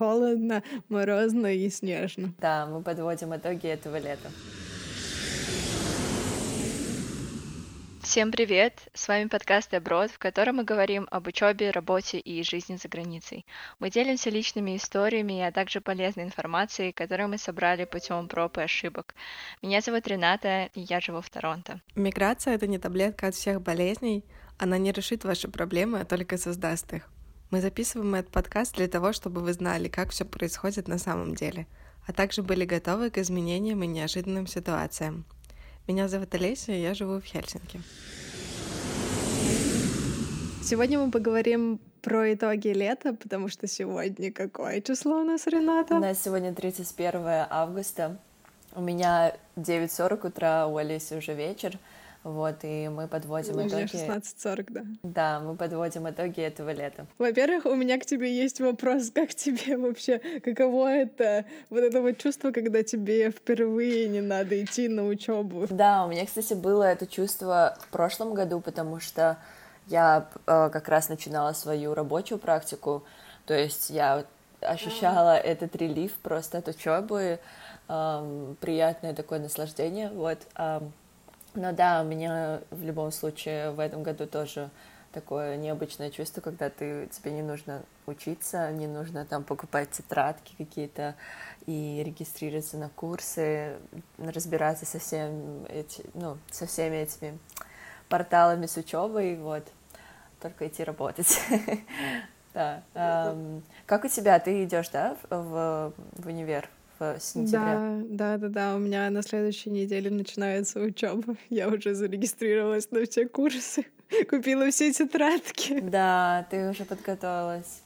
холодно, морозно и снежно. Да, мы подводим итоги этого лета. Всем привет! С вами подкаст «Аброд», в котором мы говорим об учебе, работе и жизни за границей. Мы делимся личными историями, а также полезной информацией, которую мы собрали путем проб и ошибок. Меня зовут Рената, и я живу в Торонто. Миграция — это не таблетка от всех болезней. Она не решит ваши проблемы, а только создаст их. Мы записываем этот подкаст для того, чтобы вы знали, как все происходит на самом деле, а также были готовы к изменениям и неожиданным ситуациям. Меня зовут Олеся, и я живу в Хельсинки. Сегодня мы поговорим про итоги лета, потому что сегодня какое число у нас, Рената? У нас сегодня 31 августа. У меня 9.40 утра, у Олеси уже вечер. Вот, и мы подводим у итоги... 16.40, да. Да, мы подводим итоги этого лета. Во-первых, у меня к тебе есть вопрос, как тебе вообще, каково это, вот это вот чувство, когда тебе впервые не надо идти на учебу? Да, у меня, кстати, было это чувство в прошлом году, потому что я э, как раз начинала свою рабочую практику, то есть я ощущала mm. этот релиф просто от учебы, э, приятное такое наслаждение, вот. Э, но да, у меня в любом случае в этом году тоже такое необычное чувство, когда ты, тебе не нужно учиться, не нужно там покупать тетрадки какие-то и регистрироваться на курсы, разбираться со, всем эти, ну, со всеми этими порталами с учебой, вот, только идти работать. Да. Как у тебя? Ты идешь, да, в универ? В сентябре. Да, да, да, да. У меня на следующей неделе начинается учеба. Я уже зарегистрировалась на все курсы, купила все тетрадки. Да, ты уже подготовилась.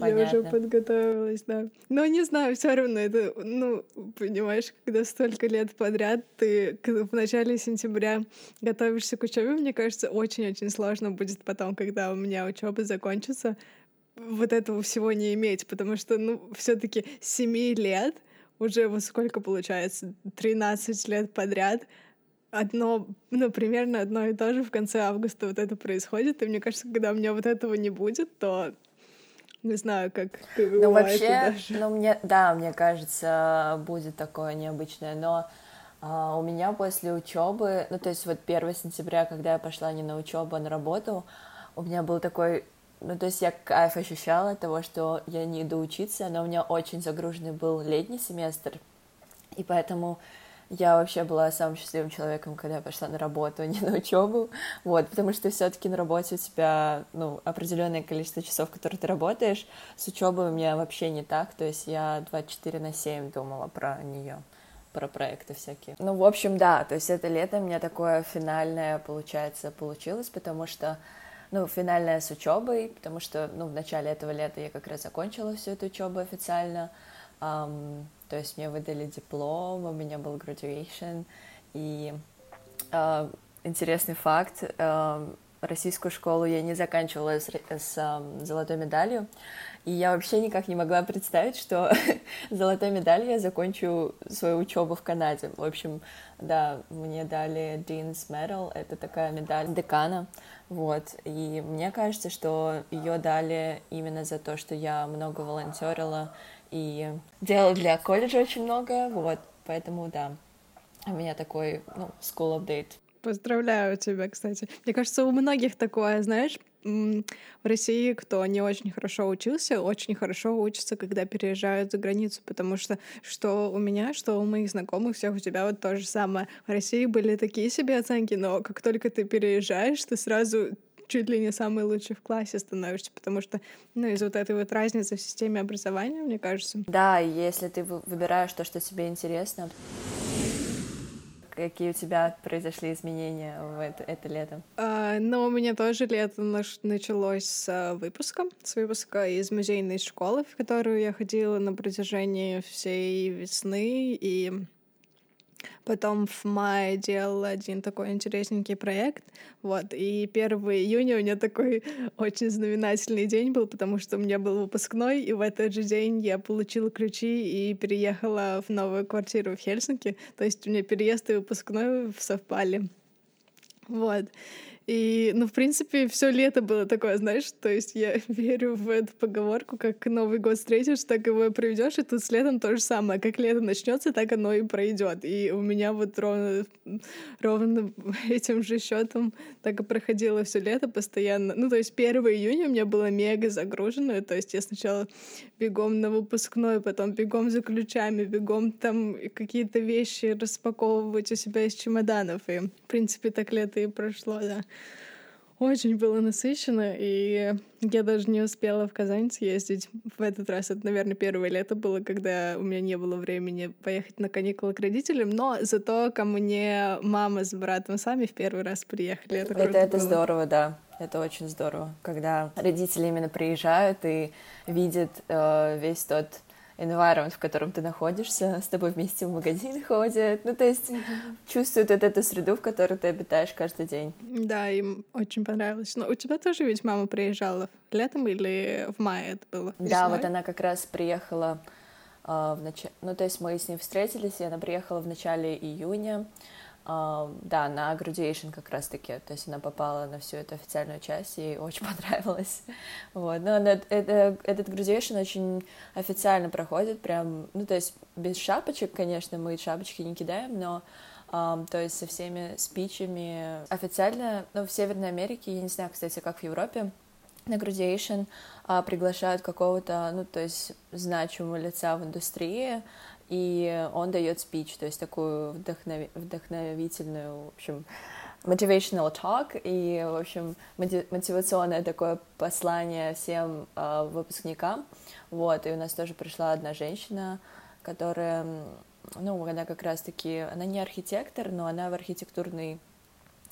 Понятно. Я уже подготовилась, да. Но не знаю, все равно это, ну, понимаешь, когда столько лет подряд ты в начале сентября готовишься к учебе, мне кажется, очень-очень сложно будет потом, когда у меня учеба закончится, вот этого всего не иметь, потому что, ну, все-таки 7 лет уже вот сколько получается, 13 лет подряд, одно, ну, примерно одно и то же в конце августа вот это происходит, и мне кажется, когда у меня вот этого не будет, то не знаю, как Ну, вообще, ну, мне, да, мне кажется, будет такое необычное, но а, у меня после учебы, ну, то есть вот 1 сентября, когда я пошла не на учебу, а на работу, у меня был такой ну, то есть я кайф ощущала от того, что я не иду учиться, но у меня очень загруженный был летний семестр, и поэтому я вообще была самым счастливым человеком, когда я пошла на работу, а не на учебу, вот, потому что все-таки на работе у тебя, ну, определенное количество часов, которые ты работаешь, с учебой у меня вообще не так, то есть я 24 на 7 думала про нее про проекты всякие. Ну, в общем, да, то есть это лето у меня такое финальное, получается, получилось, потому что ну, финальная с учебой, потому что, ну, в начале этого лета я как раз закончила всю эту учебу официально, um, то есть мне выдали диплом, у меня был graduation, и uh, интересный факт, uh, российскую школу я не заканчивала с, с золотой медалью, и я вообще никак не могла представить, что золотой медалью я закончу свою учебу в Канаде. В общем, да, мне дали Dean's Medal, это такая медаль декана, вот, и мне кажется, что ее дали именно за то, что я много волонтерила и делала для колледжа очень много, вот, поэтому, да, у меня такой, ну, school update. Поздравляю тебя, кстати. Мне кажется, у многих такое, знаешь, в России, кто не очень хорошо учился, очень хорошо учится, когда переезжают за границу, потому что что у меня, что у моих знакомых, всех у тебя вот то же самое. В России были такие себе оценки, но как только ты переезжаешь, ты сразу чуть ли не самый лучший в классе становишься, потому что, ну, из вот этой вот разницы в системе образования, мне кажется. Да, если ты выбираешь то, что тебе интересно, Какие у тебя произошли изменения в это, это лето? А, ну, у меня тоже лето началось с выпуска, с выпуска из музейной школы, в которую я ходила на протяжении всей весны, и Потом в мае делала один такой интересненький проект, вот, и 1 июня у меня такой очень знаменательный день был, потому что у меня был выпускной, и в этот же день я получила ключи и переехала в новую квартиру в Хельсинки, то есть у меня переезд и выпускной совпали, вот. И, ну, в принципе, все лето было такое, знаешь, то есть я верю в эту поговорку, как Новый год встретишь, так его и проведешь, и тут с летом то же самое. Как лето начнется, так оно и пройдет. И у меня вот ровно, ровно этим же счетом так и проходило все лето постоянно. Ну, то есть 1 июня у меня было мега загружено, то есть я сначала бегом на выпускной, потом бегом за ключами, бегом там какие-то вещи распаковывать у себя из чемоданов. И, в принципе, так лето и прошло, да. Очень было насыщенно, и я даже не успела в Казань съездить в этот раз. Это, наверное, первое лето было, когда у меня не было времени поехать на каникулы к родителям, но зато ко мне мама с братом сами в первый раз приехали. Это, это, это здорово, да. Это очень здорово, когда родители именно приезжают и видят э, весь тот environment, в котором ты находишься, с тобой вместе в магазин ходят, ну, то есть mm-hmm. чувствуют вот эту среду, в которой ты обитаешь каждый день. Да, им очень понравилось. Но у тебя тоже ведь мама приезжала летом или в мае это было? Весной? Да, вот она как раз приехала э, в начале, ну, то есть мы с ней встретились, и она приехала в начале июня, да, на Graduation как раз-таки, то есть она попала на всю эту официальную часть, ей очень понравилось, вот, но она, это, этот Graduation очень официально проходит, прям, ну, то есть без шапочек, конечно, мы шапочки не кидаем, но Um, то есть со всеми спичами официально, ну, в Северной Америке, я не знаю, кстати, как в Европе, на graduation а, приглашают какого-то, ну, то есть значимого лица в индустрии, и он дает спич, то есть такую вдохнов... вдохновительную, в общем, motivational talk, и, в общем, мотивационное такое послание всем э, выпускникам, вот, и у нас тоже пришла одна женщина, которая, ну, она как раз-таки, она не архитектор, но она в архитектурной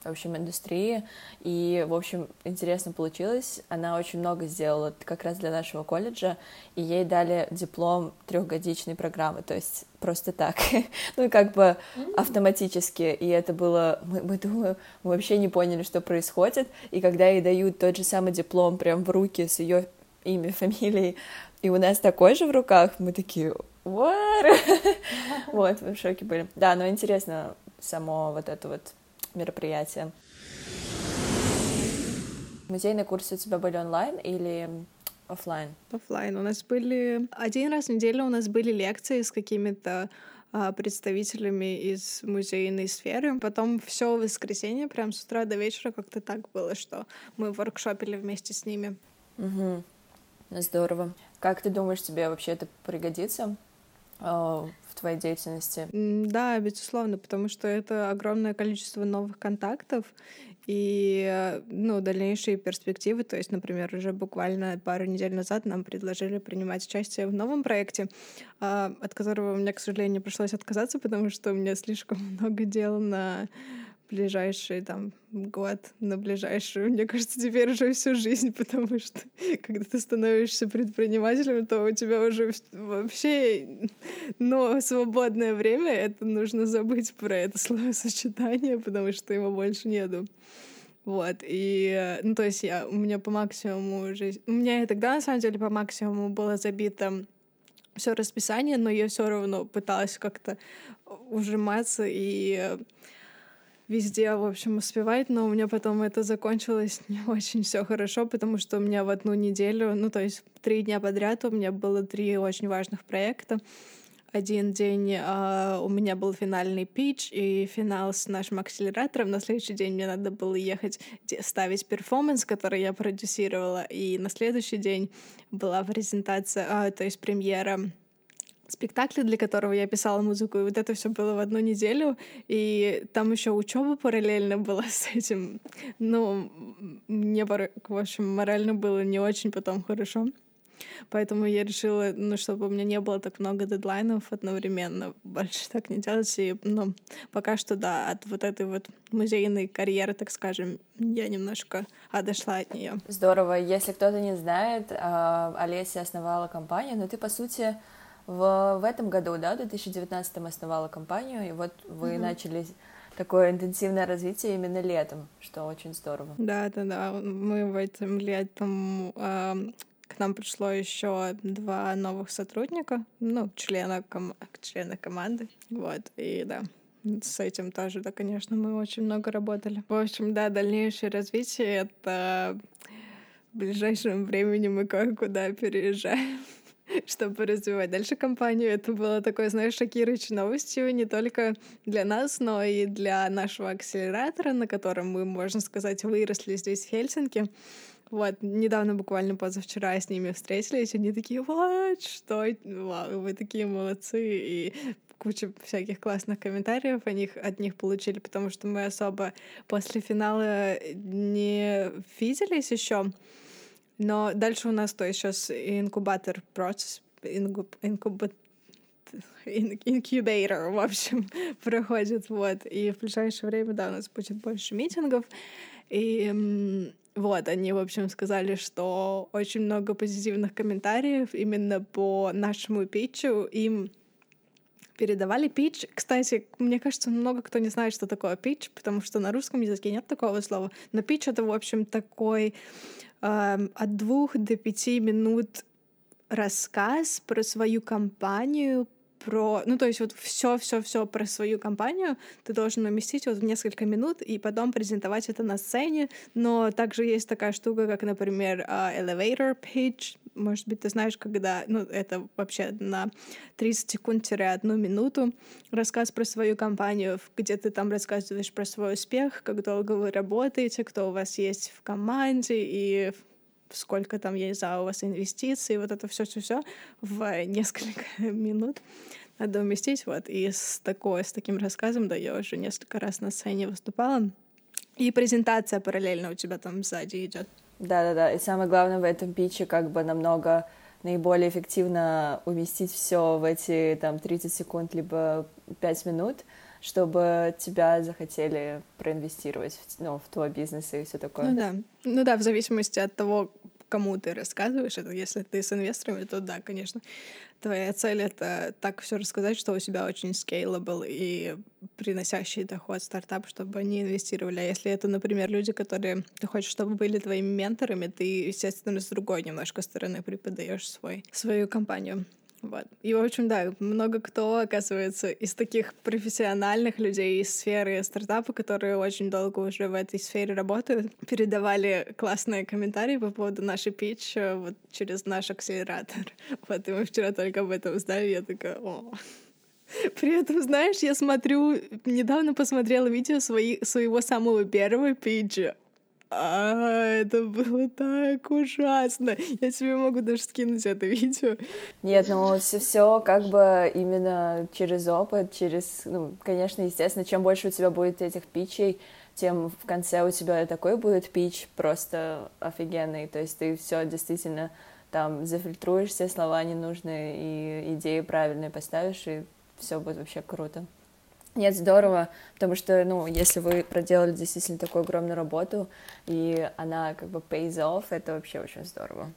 в общем, индустрии. И, в общем, интересно получилось. Она очень много сделала как раз для нашего колледжа, и ей дали диплом трехгодичной программы, то есть просто так, ну, как бы автоматически, и это было, мы, мы думаю, мы вообще не поняли, что происходит, и когда ей дают тот же самый диплом прям в руки с ее имя, фамилией, и у нас такой же в руках, мы такие, what? вот, мы в шоке были. Да, но интересно само вот это вот мероприятия. Музейные курсы у тебя были онлайн или офлайн? Офлайн. У нас были один раз в неделю у нас были лекции с какими-то а, представителями из музейной сферы. Потом все воскресенье, прям с утра до вечера как-то так было, что мы воркшопили вместе с ними. Угу. Здорово. Как ты думаешь, тебе вообще это пригодится? А, твоей деятельности? Да, безусловно, потому что это огромное количество новых контактов и ну, дальнейшие перспективы. То есть, например, уже буквально пару недель назад нам предложили принимать участие в новом проекте, а, от которого мне, к сожалению, пришлось отказаться, потому что у меня слишком много дел на ближайший там год, на ближайшую, мне кажется, теперь уже всю жизнь, потому что когда ты становишься предпринимателем, то у тебя уже вообще, но свободное время, это нужно забыть про это словосочетание, потому что его больше нету. Вот, и, ну, то есть я, у меня по максимуму жизнь... У меня и тогда, на самом деле, по максимуму было забито все расписание, но я все равно пыталась как-то ужиматься и везде, в общем, успевать, но у меня потом это закончилось не очень все хорошо, потому что у меня в одну неделю, ну, то есть три дня подряд у меня было три очень важных проекта. Один день э, у меня был финальный пич и финал с нашим акселератором. На следующий день мне надо было ехать ставить перформанс, который я продюсировала. И на следующий день была презентация, э, то есть премьера спектакля, для которого я писала музыку, и вот это все было в одну неделю, и там еще учеба параллельно была с этим. Ну, мне, в общем, морально было не очень потом хорошо. Поэтому я решила, ну, чтобы у меня не было так много дедлайнов одновременно, больше так не делать. И, ну, пока что, да, от вот этой вот музейной карьеры, так скажем, я немножко отошла от нее. Здорово. Если кто-то не знает, а, Олеся основала компанию, но ты, по сути, в, в этом году, да, в 2019 основала компанию, и вот вы mm-hmm. начали такое интенсивное развитие именно летом, что очень здорово. Да, да, да. Мы в этом летом э, к нам пришло еще два новых сотрудника, ну, члена, ком- члена команды. Вот, и да, с этим тоже, да, конечно, мы очень много работали. В общем, да, дальнейшее развитие — это в ближайшем времени мы кое-куда переезжаем чтобы развивать дальше компанию. Это было такой, знаешь, шокирующей новостью не только для нас, но и для нашего акселератора, на котором мы, можно сказать, выросли здесь, в Хельсинки. Вот, недавно, буквально позавчера с ними встретились, они такие, вот, что, вау, вы такие молодцы, и куча всяких классных комментариев о них, от них получили, потому что мы особо после финала не виделись еще, но дальше у нас то есть сейчас инкубатор процесс, инкуб, инкубат, инкубатор, в общем, проходит, вот. И в ближайшее время, да, у нас будет больше митингов. И вот, они, в общем, сказали, что очень много позитивных комментариев именно по нашему питчу. Им передавали питч. Кстати, мне кажется, много кто не знает, что такое питч, потому что на русском языке нет такого слова. Но питч — это, в общем, такой от двух до пяти минут рассказ про свою компанию, про, ну то есть вот все, все, все про свою компанию ты должен уместить вот в несколько минут и потом презентовать это на сцене. Но также есть такая штука, как, например, uh, elevator pitch. Может быть, ты знаешь, когда, ну это вообще на 30 секунд-1 минуту рассказ про свою компанию, где ты там рассказываешь про свой успех, как долго вы работаете, кто у вас есть в команде и сколько там есть за у вас инвестиций, вот это все все все в несколько минут надо уместить, вот, и с такой, с таким рассказом, да, я уже несколько раз на сцене выступала, и презентация параллельно у тебя там сзади идет. Да-да-да, и самое главное в этом питче как бы намного наиболее эффективно уместить все в эти там 30 секунд либо 5 минут, чтобы тебя захотели проинвестировать в, ну, в твой бизнес и все такое. Ну да. Ну да, в зависимости от того, кому ты рассказываешь это. Если ты с инвесторами, то да, конечно. Твоя цель — это так все рассказать, что у тебя очень scalable и приносящий доход стартап, чтобы они инвестировали. А если это, например, люди, которые ты хочешь, чтобы были твоими менторами, ты, естественно, с другой немножко стороны преподаешь свой, свою компанию. Вот. И, в общем, да, много кто, оказывается, из таких профессиональных людей из сферы стартапа, которые очень долго уже в этой сфере работают, передавали классные комментарии по поводу нашей пич э, вот через наш акселератор. Вот, и мы вчера только об этом узнали, я такая, о, при этом, знаешь, я смотрю, недавно посмотрела видео свои, своего самого первого питча. А, это было так ужасно. Я тебе могу даже скинуть это видео. Нет, ну все, все как бы именно через опыт, через, ну, конечно, естественно, чем больше у тебя будет этих питчей, тем в конце у тебя такой будет пич просто офигенный. То есть ты все действительно там зафильтруешь все слова ненужные и идеи правильные поставишь, и все будет вообще круто. Нет, здорово, потому что, ну, если вы проделали действительно такую огромную работу, и она как бы pays off, это вообще очень здорово.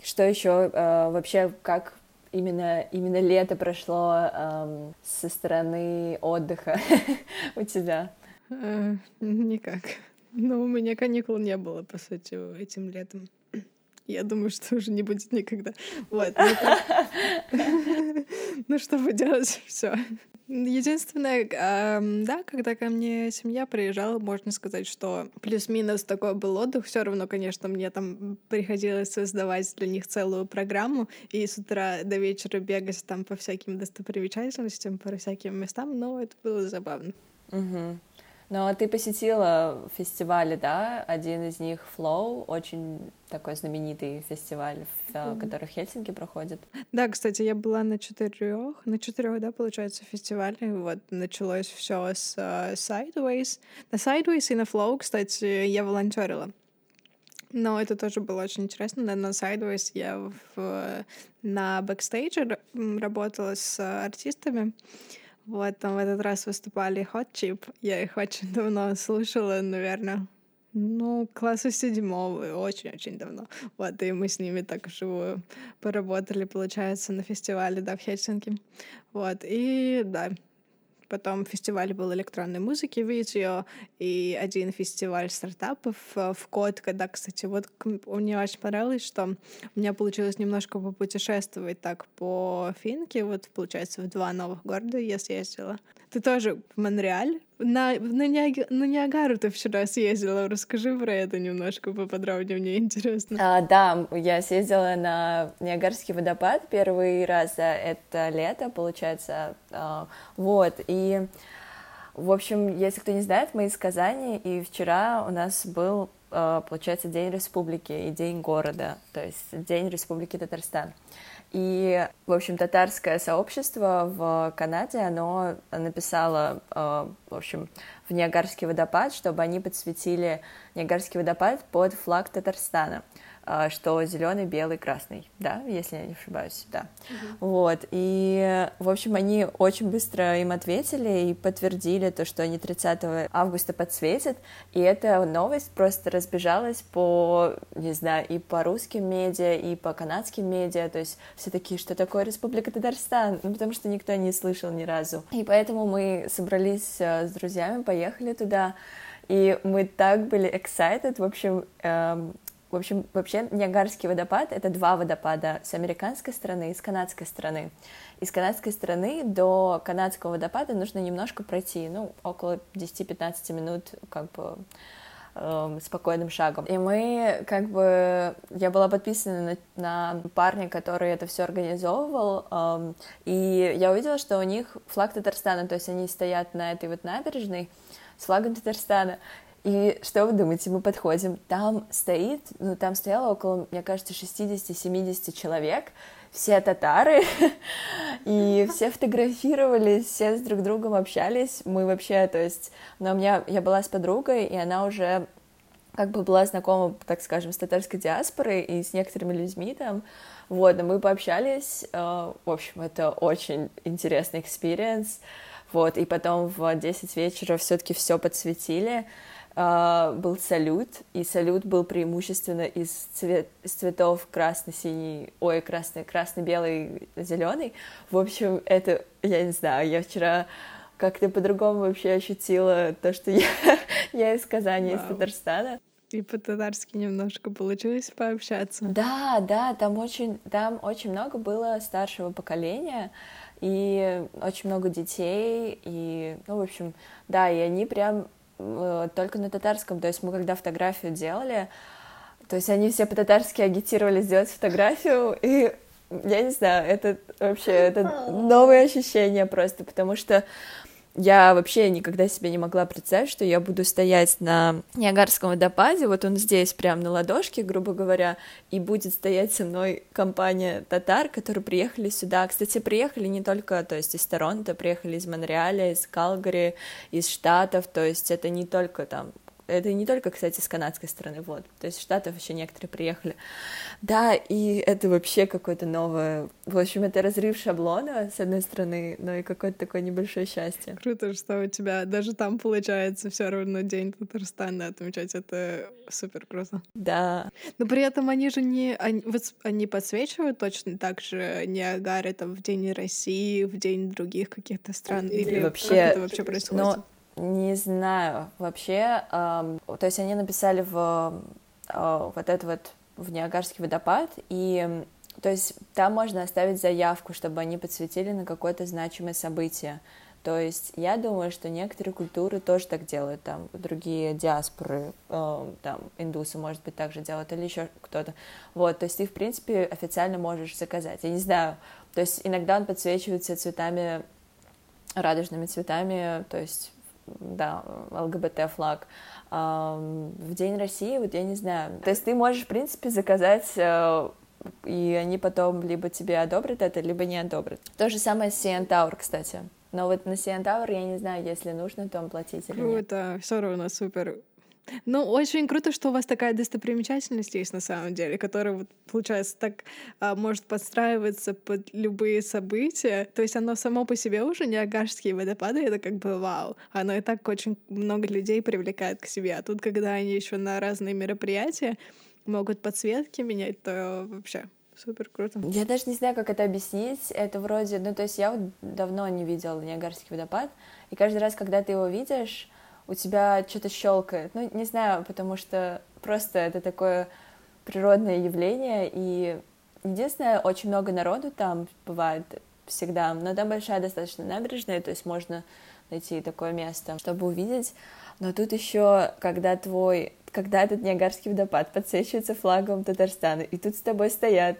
Что еще э, вообще, как именно, именно лето прошло э, со стороны отдыха у тебя? Э, никак. Ну, у меня каникул не было, по сути, этим летом. Я думаю, что уже не будет никогда. Вот. Ну, ну что поделать, все. Единственное, да, когда ко мне семья приезжала, можно сказать, что плюс-минус такой был отдых. Все равно, конечно, мне там приходилось создавать для них целую программу и с утра до вечера бегать там по всяким достопримечательностям, по всяким местам, но это было забавно. Угу. Но ты посетила фестивали, да? Один из них Flow, очень такой знаменитый фестиваль, mm-hmm. который в Хельсинки проходит. Да, кстати, я была на четырех, на четырех, да, получается, фестивале. Вот началось все с uh, Sideways. На Sideways и на Flow, кстати, я волонтерила. Но это тоже было очень интересно. На, на Sideways я в, на бэкстейдже работала с артистами. Вот, там в этот раз выступали Hot Chip. Я их очень давно слушала, наверное, ну, класса седьмого, очень-очень давно. Вот, и мы с ними так живую поработали, получается, на фестивале, да, в Хельсинки. Вот, и, да, Потом фестиваль был электронной музыки, видео, и один фестиваль стартапов э, в код, когда, кстати, вот мне очень понравилось, что у меня получилось немножко попутешествовать так по Финке, вот, получается, в два новых города я съездила. Ты тоже в Монреаль? На, на, Ниаг... на Ниагару ты вчера съездила. Расскажи про это немножко поподробнее, мне интересно. А, да, я съездила на Ниагарский водопад первый раз это лето, получается. А, вот, и, в общем, если кто не знает, мы из Казани, и вчера у нас был, а, получается, День Республики и День города, то есть День Республики Татарстан. И, в общем, татарское сообщество в Канаде, оно написало, э, в общем, в Ниагарский водопад, чтобы они подсветили Ниагарский водопад под флаг Татарстана. А, что зеленый, белый, красный, да, если я не ошибаюсь, да. Угу. Вот, и, в общем, они очень быстро им ответили и подтвердили то, что они 30 августа подсветят, и эта новость просто разбежалась по, не знаю, и по русским медиа, и по канадским медиа, то есть все такие, что такое Республика Татарстан, ну, потому что никто не слышал ни разу. И поэтому мы собрались э, с друзьями, поехали туда, и мы так были excited, в общем, эм, в общем, вообще Ниагарский водопад — это два водопада с американской стороны и с канадской стороны. Из канадской стороны до канадского водопада нужно немножко пройти, ну, около 10-15 минут, как бы, э, спокойным шагом. И мы, как бы, я была подписана на, на парня, который это все организовывал, э, и я увидела, что у них флаг Татарстана, то есть они стоят на этой вот набережной с флагом Татарстана, и что вы думаете, мы подходим, там стоит, ну там стояло около, мне кажется, 60-70 человек, все татары, и все фотографировались, все с друг другом общались, мы вообще, то есть, но у меня, я была с подругой, и она уже как бы была знакома, так скажем, с татарской диаспорой и с некоторыми людьми там, вот, но мы пообщались, э, в общем, это очень интересный experience, вот, и потом в 10 вечера все-таки все подсветили, был салют, и салют был преимущественно из, цвет, из цветов красный-синий, ой, красный, красный-белый, зеленый. В общем, это, я не знаю, я вчера как-то по-другому вообще ощутила то, что я, я из Казани, Вау. из Татарстана. И по-татарски немножко получилось пообщаться. Да, да, там очень, там очень много было старшего поколения, и очень много детей, и, ну, в общем, да, и они прям только на татарском. То есть мы когда фотографию делали, то есть они все по-татарски агитировали сделать фотографию, и я не знаю, это вообще это новые ощущения просто, потому что я вообще никогда себе не могла представить, что я буду стоять на Ниагарском водопаде, вот он здесь, прям на ладошке, грубо говоря, и будет стоять со мной компания татар, которые приехали сюда. Кстати, приехали не только, то есть из Торонто, приехали из Монреаля, из Калгари, из Штатов, то есть это не только там это не только, кстати, с канадской стороны, вот. То есть Штатов еще некоторые приехали. Да, и это вообще какое-то новое... В общем, это разрыв шаблона, с одной стороны, но и какое-то такое небольшое счастье. Круто, что у тебя даже там получается все равно День Татарстана отмечать. Это супер круто. Да. Но при этом они же не... Они, вот, они подсвечивают точно так же Ниагары там в День России, в День других каких-то стран? Или вообще, как это вообще происходит? Но не знаю, вообще, э, то есть они написали в э, вот это вот в Ниагарский водопад, и то есть там можно оставить заявку, чтобы они подсветили на какое-то значимое событие. То есть я думаю, что некоторые культуры тоже так делают, там другие диаспоры, э, там индусы, может быть, также делают, или еще кто-то. Вот, то есть ты, в принципе, официально можешь заказать. Я не знаю, то есть иногда он подсвечивается цветами, радужными цветами, то есть да, ЛГБТ-флаг. В День России, вот я не знаю. То есть ты можешь, в принципе, заказать э, и они потом либо тебе одобрят это, либо не одобрят. То же самое с CN Tower, кстати. Но вот на CN Tower я не знаю, если нужно, то платить или. Круто, все равно супер. Ну, очень круто, что у вас такая достопримечательность есть на самом деле, которая, вот, получается, так а, может подстраиваться под любые события. То есть оно само по себе уже не Агашские водопады, это как бы вау. Оно и так очень много людей привлекает к себе. А тут, когда они еще на разные мероприятия могут подсветки менять, то вообще супер круто. Я даже не знаю, как это объяснить. Это вроде, ну, то есть я вот давно не видела Ниагарский водопад, и каждый раз, когда ты его видишь, у тебя что-то щелкает. Ну, не знаю, потому что просто это такое природное явление, и единственное, очень много народу там бывает всегда, но там большая достаточно набережная, то есть можно найти такое место, чтобы увидеть. Но тут еще, когда твой, когда этот Ниагарский водопад подсвечивается флагом Татарстана, и тут с тобой стоят,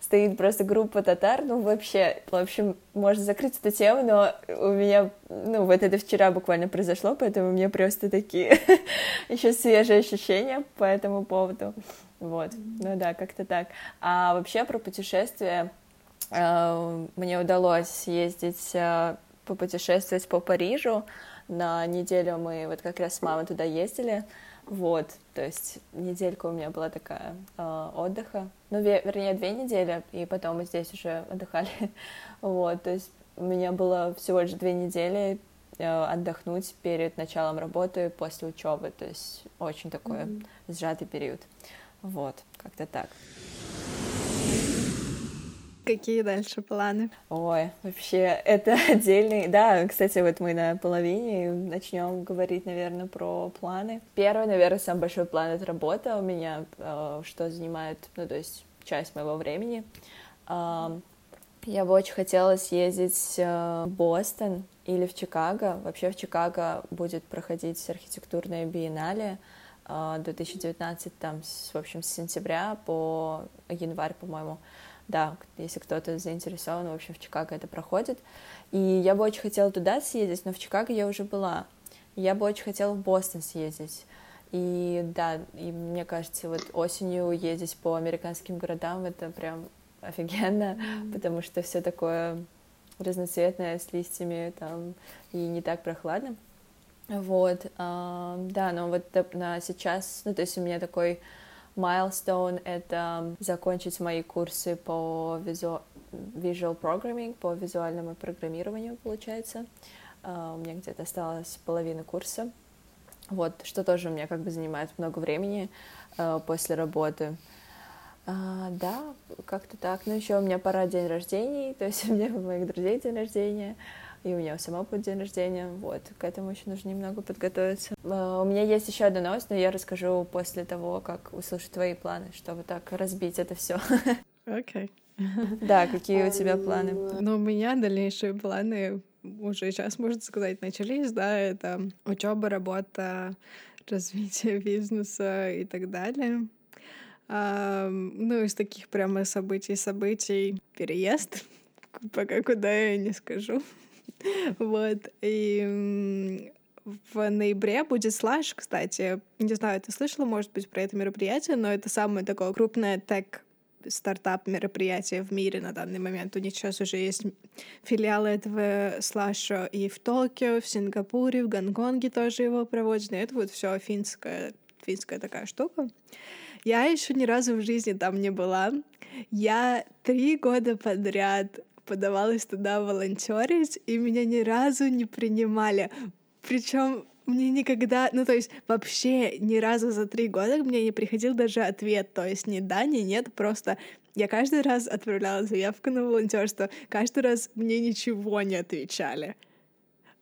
стоит просто группа татар, ну вообще, в общем, можно закрыть эту тему, но у меня, ну вот это вчера буквально произошло, поэтому мне просто такие еще свежие ощущения по этому поводу. Вот, ну да, как-то так. А вообще про путешествия э, мне удалось съездить, э, попутешествовать по Парижу, на неделю мы вот как раз с мамой туда ездили, вот, то есть неделька у меня была такая э, отдыха, ну, ве- вернее, две недели, и потом мы здесь уже отдыхали, вот, то есть у меня было всего лишь две недели э, отдохнуть перед началом работы после учебы, то есть очень такой mm-hmm. сжатый период, вот, как-то так. Какие дальше планы? Ой, вообще, это отдельный... Да, кстати, вот мы на половине начнем говорить, наверное, про планы. Первый, наверное, самый большой план — это работа у меня, э, что занимает, ну, то есть часть моего времени. Я бы очень хотела съездить э, в Бостон или в Чикаго. Вообще в Чикаго будет проходить архитектурная биеннале 2019, э, там, в общем, с сентября по январь, по-моему да, если кто-то заинтересован, в общем, в Чикаго это проходит. И я бы очень хотела туда съездить, но в Чикаго я уже была. Я бы очень хотела в Бостон съездить. И да, и мне кажется, вот осенью ездить по американским городам это прям офигенно, mm-hmm. потому что все такое разноцветное с листьями там и не так прохладно. Вот, а, да, но вот на сейчас, ну то есть у меня такой Milestone — это закончить мои курсы по визу... visual programming, по визуальному программированию, получается. Uh, у меня где-то осталось половина курса. Вот, что тоже у меня как бы занимает много времени uh, после работы. Uh, да, как-то так. Ну, еще у меня пора день рождения, то есть у меня у моих друзей день рождения и у меня сама будет день рождения, вот, к этому еще нужно немного подготовиться. А, у меня есть еще одна новость, но я расскажу после того, как услышу твои планы, чтобы так разбить это все. Окей. Да, какие у тебя планы? Ну, у меня дальнейшие планы уже сейчас, можно сказать, начались, да, это учеба, работа, развитие бизнеса и так далее. А, ну, из таких прямо событий, событий переезд, пока куда я не скажу. Вот. И в ноябре будет слаж, кстати. Не знаю, ты слышала, может быть, про это мероприятие, но это самое такое крупное тег стартап мероприятие в мире на данный момент. У них сейчас уже есть филиалы этого слаша и в Токио, в Сингапуре, в Гонконге тоже его проводят. это вот все финская, финская такая штука. Я еще ни разу в жизни там не была. Я три года подряд подавалась туда волонтерить, и меня ни разу не принимали. Причем мне никогда, ну то есть вообще ни разу за три года мне не приходил даже ответ, то есть ни да, ни нет, просто я каждый раз отправляла заявку на волонтерство, каждый раз мне ничего не отвечали.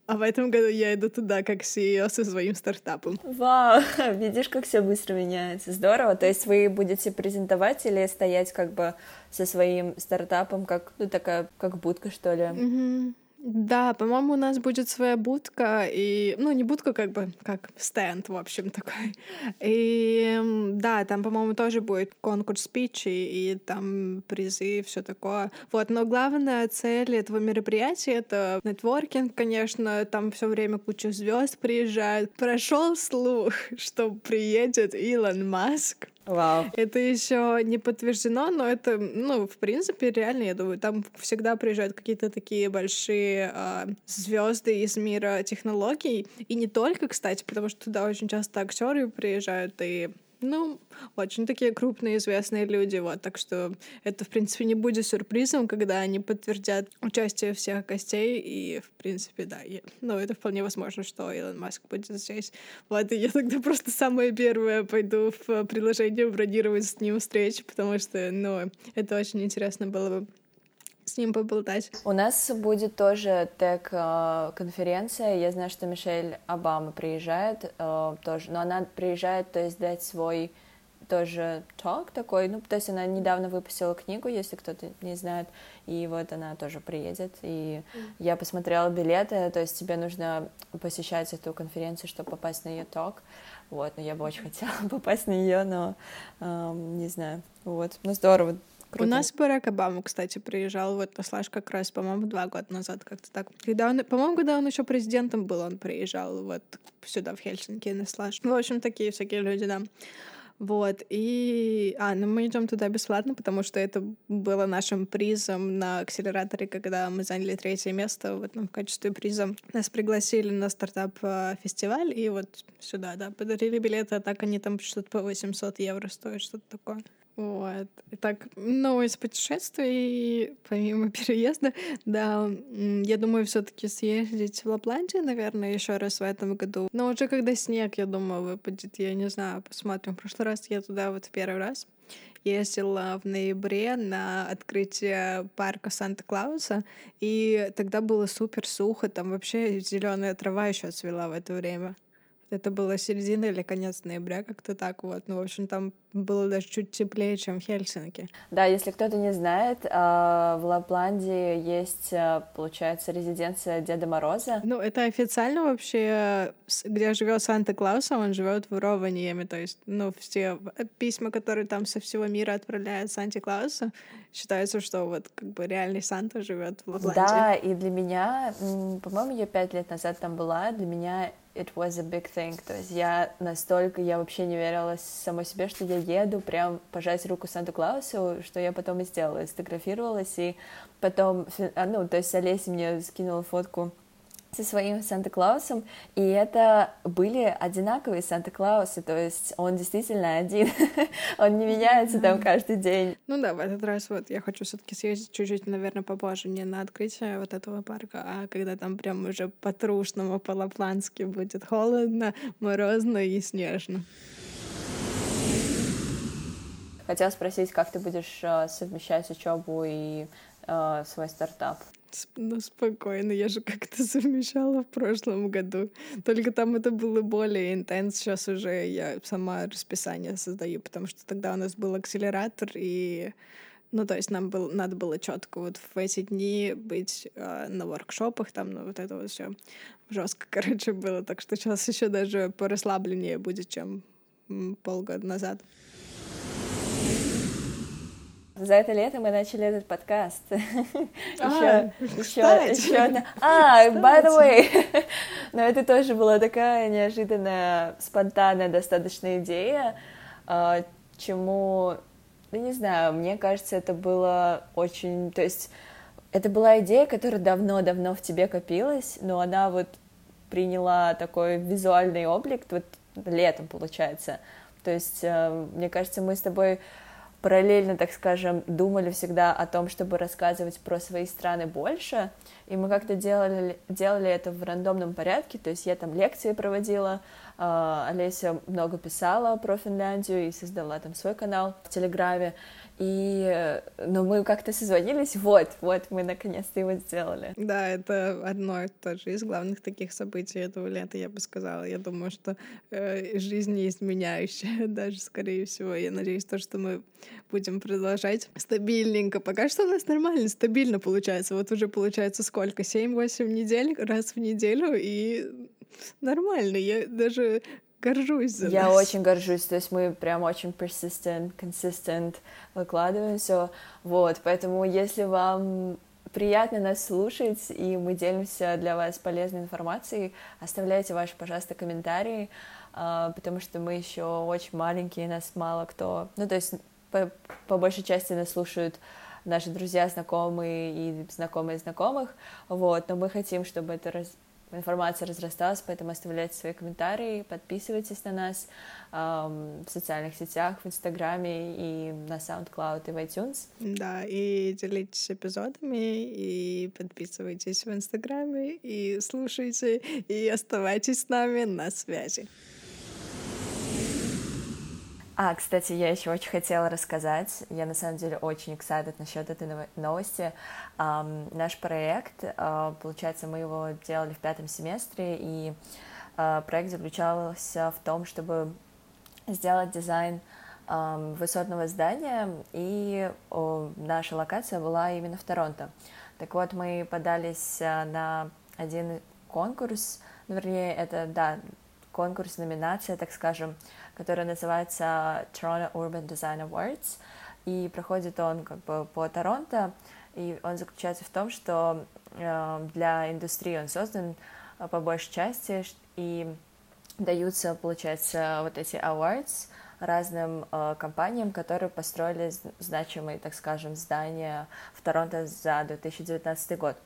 А в этом году я иду туда как CEO со своим стартапом. Вау, видишь, как все быстро меняется. Здорово. То есть вы будете презентовать или стоять как бы со своим стартапом, как ну такая, как будка, что ли? Mm-hmm. Да, по-моему, у нас будет своя будка, и, ну, не будка, как бы, как стенд, в общем, такой. И, да, там, по-моему, тоже будет конкурс спичей, и там призы, все такое. Вот, но главная цель этого мероприятия — это нетворкинг, конечно, там все время куча звезд приезжает. Прошел слух, что приедет Илон Маск, Вау. Это еще не подтверждено, но это, ну, в принципе, реально, я думаю, там всегда приезжают какие-то такие большие э, а, звезды из мира технологий. И не только, кстати, потому что туда очень часто актеры приезжают и Ну, очень такие крупные известные люди, вот, так что это, в принципе, не будет сюрпризом, когда они подтвердят участие всех гостей, и, в принципе, да, и, ну, это вполне возможно, что Илон Маск будет здесь. Вот, и я тогда просто самая первая пойду в приложение бронировать с ним встречу, потому что, ну, это очень интересно было бы с ним поболтать. У нас будет тоже тег-конференция. Я знаю, что Мишель Обама приезжает э, тоже, но она приезжает, то есть дать свой тоже talk такой, ну, то есть она недавно выпустила книгу, если кто-то не знает, и вот она тоже приедет, и mm. я посмотрела билеты, то есть тебе нужно посещать эту конференцию, чтобы попасть на ее ток, вот, но я бы очень хотела попасть на ее, но эм, не знаю, вот, ну здорово, Круто. У нас Барак Обама, кстати, приезжал вот на Слаж как раз, по-моему, два года назад, как-то так. Когда он, по-моему, когда он еще президентом был, он приезжал вот сюда, в Хельсинки, на Слаж. Ну, в общем, такие всякие люди, да. Вот, и... А, ну мы идем туда бесплатно, потому что это было нашим призом на акселераторе, когда мы заняли третье место, вот ну, в качестве приза. Нас пригласили на стартап-фестиваль, и вот сюда, да, подарили билеты, а так они там что-то по 800 евро стоят, что-то такое. Вот. Итак, ну, из путешествий, помимо переезда, да, я думаю, все таки съездить в Лапландию, наверное, еще раз в этом году. Но уже когда снег, я думаю, выпадет, я не знаю, посмотрим. В прошлый раз я туда вот в первый раз ездила в ноябре на открытие парка Санта-Клауса, и тогда было супер сухо, там вообще зеленая трава еще цвела в это время. Это было середина или конец ноября, как-то так вот. Ну, в общем, там было даже чуть теплее, чем в Хельсинки. Да, если кто-то не знает, а, в Лапландии есть, а, получается, резиденция Деда Мороза. Ну, это официально вообще, где живет Санта-Клаус, он живет в Ровaniemi, то есть, ну, все письма, которые там со всего мира отправляют Санта-Клаусу, считается, что вот как бы реальный Санта живет в Лапландии. Да, и для меня, по-моему, я пять лет назад там была, для меня it was a big thing. То есть я настолько, я вообще не верила самой себе, что я еду прям пожать руку Санта-Клаусу, что я потом и сделала, сфотографировалась, и потом, а, ну, то есть Олеся мне скинула фотку со своим Санта-Клаусом, и это были одинаковые Санта-Клаусы, то есть он действительно один, он не меняется там каждый день. Ну да, в этот раз вот я хочу все таки съездить чуть-чуть, наверное, попозже, не на открытие вот этого парка, а когда там прям уже по-трушному, по-лапландски будет холодно, морозно и снежно. Хотела спросить, как ты будешь э, совмещать учебу и э, свой стартап? Ну, спокойно, я же как-то совмещала в прошлом году. Только там это было более интенс. Сейчас уже я сама расписание создаю, потому что тогда у нас был акселератор, и ну, то есть нам был, надо было четко вот в эти дни быть э, на воркшопах, там, ну, вот это вот все жестко, короче, было. Так что сейчас еще даже порасслабленнее будет, чем полгода назад. За это лето мы начали этот подкаст. еще, еще, еще одна. А, by the way, но это тоже была такая неожиданная, спонтанная достаточно идея, а, чему, ну не знаю, мне кажется, это было очень, то есть это была идея, которая давно-давно в тебе копилась, но она вот приняла такой визуальный облик вот летом, получается. То есть, э, мне кажется, мы с тобой параллельно, так скажем, думали всегда о том, чтобы рассказывать про свои страны больше, и мы как-то делали, делали это в рандомном порядке, то есть я там лекции проводила, Олеся много писала про Финляндию и создала там свой канал в Телеграме, и, ну, мы как-то созвонились, вот, вот, мы наконец-то его сделали. Да, это одно тоже из главных таких событий этого лета, я бы сказала. Я думаю, что э, жизнь изменяющая, даже, скорее всего. Я надеюсь, то, что мы будем продолжать стабильненько. Пока что у нас нормально, стабильно получается. Вот уже получается сколько? 7-8 недель раз в неделю, и нормально. Я даже горжусь за Я нас. очень горжусь, то есть мы прям очень persistent, consistent выкладываем все, вот, поэтому если вам приятно нас слушать, и мы делимся для вас полезной информацией, оставляйте ваши, пожалуйста, комментарии, а, потому что мы еще очень маленькие, нас мало кто, ну, то есть по, по большей части нас слушают наши друзья, знакомые и знакомые знакомых, вот, но мы хотим, чтобы это раз, информация разрасталась, поэтому оставляйте свои комментарии, подписывайтесь на нас эм, в социальных сетях, в Инстаграме и на SoundCloud и в iTunes. Да, и делитесь эпизодами, и подписывайтесь в Инстаграме, и слушайте, и оставайтесь с нами на связи. А, кстати, я еще очень хотела рассказать. Я на самом деле очень excited насчет этой новости. Um, наш проект, uh, получается, мы его делали в пятом семестре, и uh, проект заключался в том, чтобы сделать дизайн um, высотного здания, и uh, наша локация была именно в Торонто. Так вот, мы подались на один конкурс, ну, вернее, это, да, конкурс, номинация, так скажем, который называется Toronto Urban Design Awards, и проходит он как бы по Торонто, и он заключается в том, что э, для индустрии он создан э, по большей части, и даются, получается, вот эти awards разным э, компаниям, которые построили значимые, так скажем, здания в Торонто за 2019 год.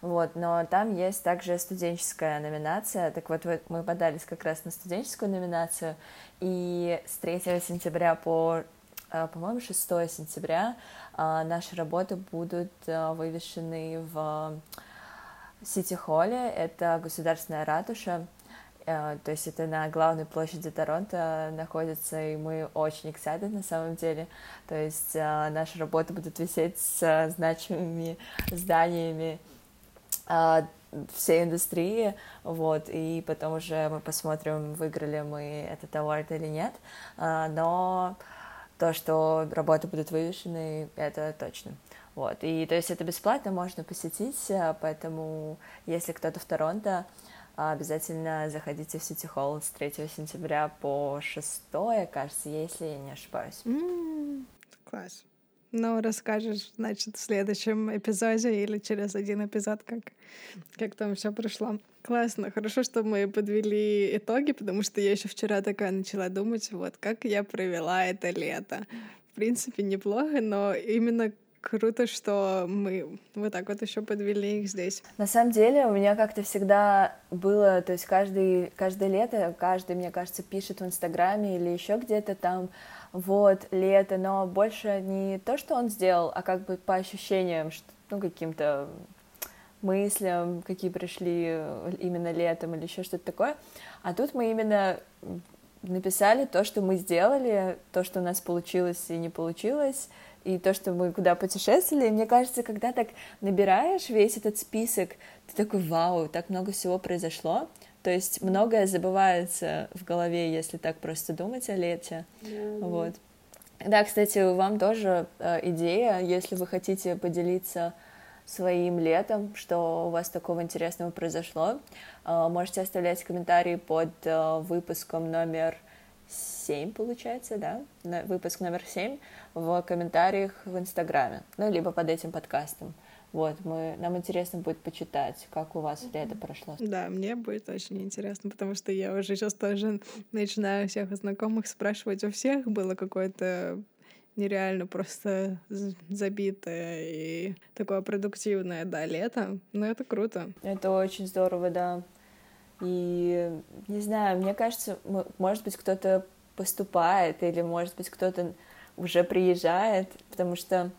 Вот, но там есть также студенческая номинация. Так вот, мы подались как раз на студенческую номинацию, и с 3 сентября по, э, по-моему, 6 сентября э, наши работы будут э, вывешены в Сити-холле, это государственная ратуша, то есть это на главной площади Торонто находится, и мы очень excited на самом деле. То есть наши работы будут висеть с значимыми зданиями всей индустрии, вот, и потом уже мы посмотрим, выиграли мы этот award или нет, а, но то, что работы будут вывешены, это точно. Вот, и то есть это бесплатно, можно посетить, а, поэтому если кто-то в Торонто, обязательно заходите в Сити Холл с 3 сентября по 6, кажется, если я не ошибаюсь. Mm, класс. Ну, расскажешь, значит, в следующем эпизоде или через один эпизод, как, как там все прошло. Классно, хорошо, что мы подвели итоги, потому что я еще вчера такая начала думать, вот, как я провела это лето. В принципе, неплохо, но именно круто, что мы вот так вот еще подвели их здесь. На самом деле у меня как-то всегда было, то есть каждый, каждое лето, каждый, мне кажется, пишет в Инстаграме или еще где-то там, вот, лето, но больше не то, что он сделал, а как бы по ощущениям, что, ну, каким-то мыслям, какие пришли именно летом или еще что-то такое. А тут мы именно написали то, что мы сделали, то, что у нас получилось и не получилось, и то, что мы куда путешествовали. И мне кажется, когда так набираешь весь этот список, ты такой, вау, так много всего произошло. То есть многое забывается в голове, если так просто думать о лете. Mm-hmm. Вот. Да, кстати, вам тоже э, идея, если вы хотите поделиться своим летом, что у вас такого интересного произошло, э, можете оставлять комментарии под э, выпуском номер 7, получается, да, выпуск номер 7 в комментариях в Инстаграме, ну, либо под этим подкастом. Вот, мы, нам интересно будет почитать, как у вас лето прошло. Да, мне будет очень интересно, потому что я уже сейчас тоже начинаю всех знакомых спрашивать у всех. Было какое-то нереально просто забитое и такое продуктивное, да, лето. Но это круто. Это очень здорово, да. И не знаю, мне кажется, может быть, кто-то поступает, или может быть, кто-то уже приезжает, потому что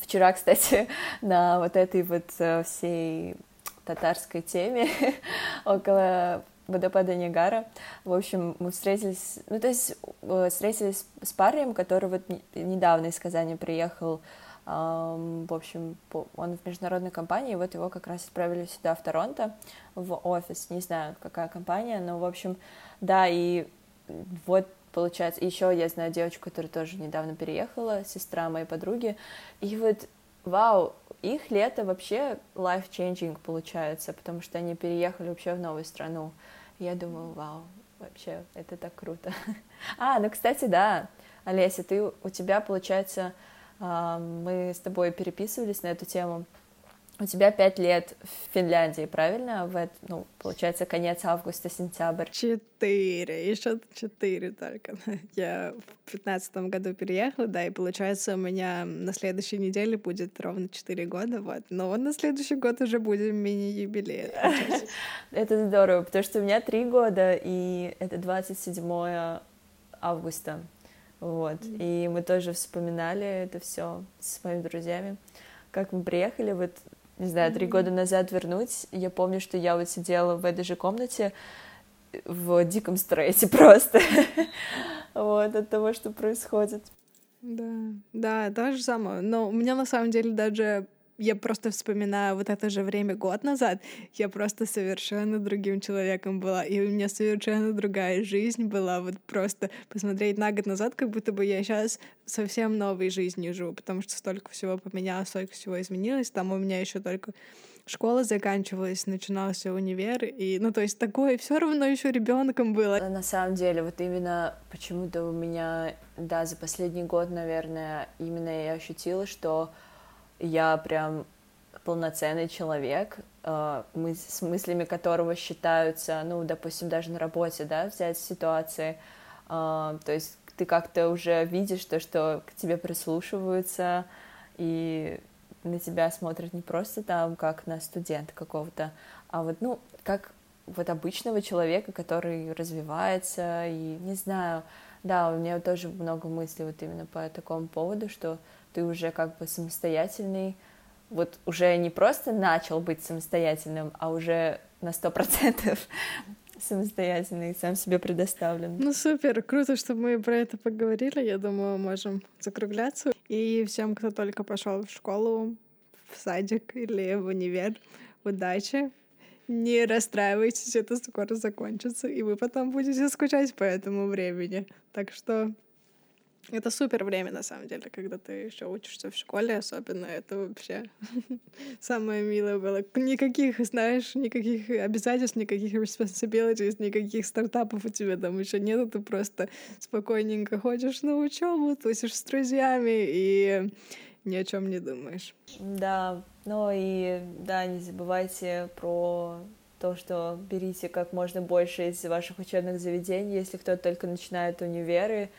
Вчера, кстати, на вот этой вот э, всей татарской теме около водопада Нигара. В общем, мы встретились, ну, то есть э, встретились с парнем, который вот недавно из Казани приехал, в общем, он в международной компании, вот его как раз отправили сюда, в Торонто, в офис, не знаю, какая компания, но, в общем, да, и вот получается. Еще я знаю девочку, которая тоже недавно переехала, сестра моей подруги. И вот, вау, их лето вообще life-changing получается, потому что они переехали вообще в новую страну. Я думаю, вау, вообще, это так круто. А, ну, кстати, да, Олеся, ты, у тебя, получается, мы с тобой переписывались на эту тему. У тебя пять лет в Финляндии, правильно? В, это, ну, получается, конец августа, сентябрь. Четыре, еще четыре только. Я в пятнадцатом году переехала, да, и получается, у меня на следующей неделе будет ровно четыре года, вот. Но на следующий год уже будем мини-юбилей. Это здорово, потому что у меня три года, и это 27 августа. Вот. И мы тоже вспоминали это все с моими друзьями. Как мы приехали, вот не знаю, три года назад вернуть, я помню, что я вот сидела в этой же комнате в диком стрессе просто вот от того, что происходит. Да, да, то же самое. Но у меня на самом деле даже я просто вспоминаю вот это же время год назад, я просто совершенно другим человеком была, и у меня совершенно другая жизнь была, вот просто посмотреть на год назад, как будто бы я сейчас совсем новой жизнью живу, потому что столько всего поменялось, столько всего изменилось, там у меня еще только школа заканчивалась, начинался универ, и, ну, то есть такое все равно еще ребенком было. На самом деле, вот именно почему-то у меня, да, за последний год, наверное, именно я ощутила, что я прям полноценный человек, э, мы, с мыслями которого считаются, ну, допустим, даже на работе, да, взять ситуации, э, то есть ты как-то уже видишь то, что к тебе прислушиваются, и на тебя смотрят не просто там, как на студента какого-то, а вот, ну, как вот обычного человека, который развивается, и не знаю, да, у меня тоже много мыслей вот именно по такому поводу, что ты уже как бы самостоятельный, вот уже не просто начал быть самостоятельным, а уже на сто процентов самостоятельный, сам себе предоставлен. Ну супер, круто, что мы про это поговорили. Я думаю, можем закругляться. И всем, кто только пошел в школу, в садик или в универ, удачи. Не расстраивайтесь, это скоро закончится, и вы потом будете скучать по этому времени. Так что это супер время, на самом деле, когда ты еще учишься в школе, особенно это вообще самое милое было. Никаких, знаешь, никаких обязательств, никаких responsibilities, никаких стартапов у тебя там еще нет, ты просто спокойненько ходишь на учебу, тусишь с друзьями и ни о чем не думаешь. Да, ну и да, не забывайте про то, что берите как можно больше из ваших учебных заведений, если кто-то только начинает универы,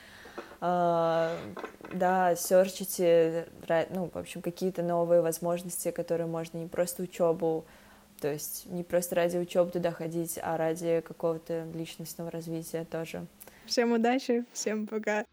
да, серчите, ну, в общем, какие-то новые возможности, которые можно не просто учебу, то есть не просто ради учебы туда ходить, а ради какого-то личностного развития тоже. Всем удачи, всем пока.